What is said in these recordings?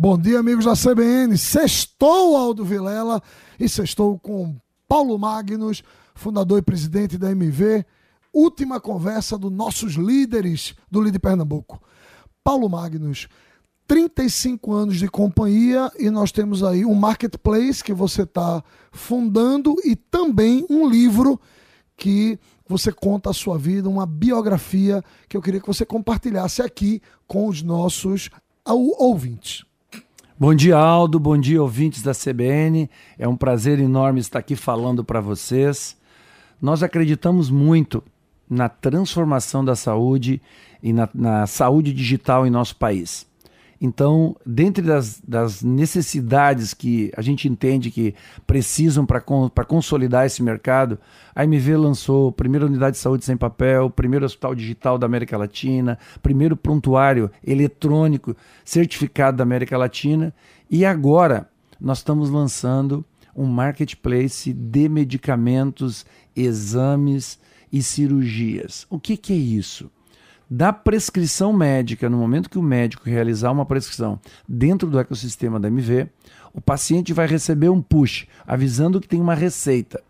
Bom dia, amigos da CBN. Sextou Aldo Vilela e sextou com Paulo Magnus, fundador e presidente da MV. Última conversa dos nossos líderes do Líder Pernambuco. Paulo Magnus, 35 anos de companhia e nós temos aí um marketplace que você está fundando e também um livro que você conta a sua vida, uma biografia que eu queria que você compartilhasse aqui com os nossos ouvintes. Bom dia, Aldo. Bom dia, ouvintes da CBN. É um prazer enorme estar aqui falando para vocês. Nós acreditamos muito na transformação da saúde e na, na saúde digital em nosso país. Então, dentre das, das, necessidades que a gente entende que precisam para consolidar esse mercado, a MV lançou a primeira unidade de saúde sem papel, primeiro hospital digital da América Latina, primeiro prontuário eletrônico certificado da América Latina e agora nós estamos lançando um marketplace de medicamentos, exames e cirurgias. O que, que é isso? Da prescrição médica, no momento que o médico realizar uma prescrição dentro do ecossistema da MV, o paciente vai receber um push avisando que tem uma receita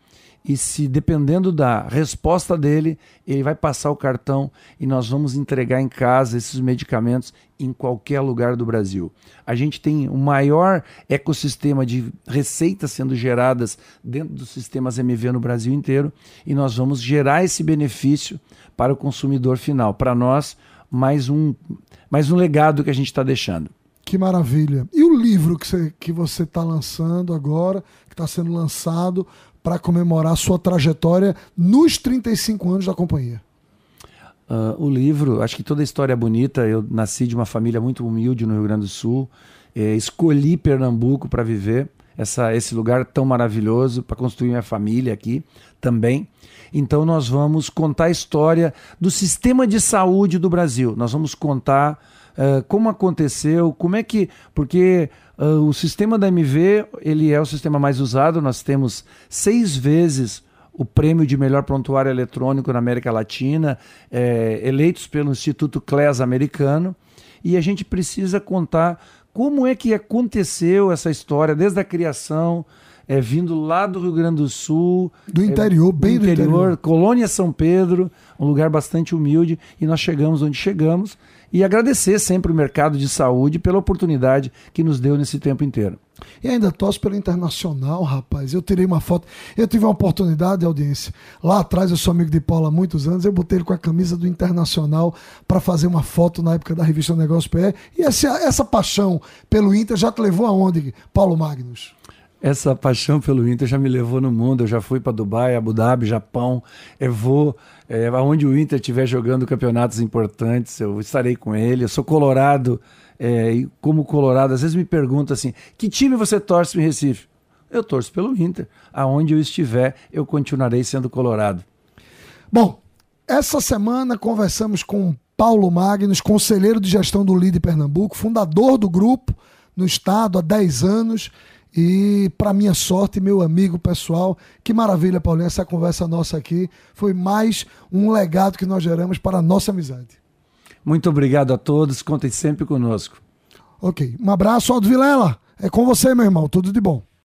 e se dependendo da resposta dele, ele vai passar o cartão e nós vamos entregar em casa esses medicamentos em qualquer lugar do Brasil. A gente tem o maior ecossistema de receitas sendo geradas dentro dos sistemas MV no Brasil inteiro e nós vamos gerar esse benefício para o consumidor final. Para nós, mais um, mais um legado que a gente está deixando. Que maravilha. E o livro que você que você está lançando agora, que está sendo lançado, para comemorar sua trajetória nos 35 anos da companhia? Uh, o livro, acho que toda a história é bonita. Eu nasci de uma família muito humilde no Rio Grande do Sul, é, escolhi Pernambuco para viver essa, esse lugar tão maravilhoso, para construir minha família aqui também. Então, nós vamos contar a história do sistema de saúde do Brasil. Nós vamos contar uh, como aconteceu, como é que. Porque Uh, o sistema da MV ele é o sistema mais usado. Nós temos seis vezes o prêmio de melhor prontuário eletrônico na América Latina, é, eleitos pelo Instituto CLES americano. E a gente precisa contar como é que aconteceu essa história desde a criação, é, vindo lá do Rio Grande do Sul. Do interior, é, bem do interior, do interior. Colônia São Pedro, um lugar bastante humilde, e nós chegamos onde chegamos e agradecer sempre o mercado de saúde pela oportunidade que nos deu nesse tempo inteiro. E ainda torce pelo internacional, rapaz. Eu tirei uma foto. Eu tive uma oportunidade, audiência. Lá atrás, eu sou amigo de Paulo há muitos anos. Eu botei ele com a camisa do Internacional para fazer uma foto na época da revista Negócio PR. E essa, essa paixão pelo Inter já te levou aonde, Paulo Magnus? Essa paixão pelo Inter já me levou no mundo. Eu já fui para Dubai, Abu Dhabi, Japão. Eu vou é, aonde o Inter estiver jogando campeonatos importantes, eu estarei com ele. Eu sou colorado, é, e como colorado, às vezes me perguntam assim: que time você torce em Recife? Eu torço pelo Inter. Aonde eu estiver, eu continuarei sendo colorado. Bom, essa semana conversamos com Paulo Magnus, conselheiro de gestão do LIDE Pernambuco, fundador do grupo no estado há 10 anos e, para minha sorte, meu amigo pessoal, que maravilha, Paulinho, essa conversa nossa aqui foi mais um legado que nós geramos para a nossa amizade. Muito obrigado a todos, contem sempre conosco. Ok, um abraço, Aldo Vilela. É com você, meu irmão, tudo de bom.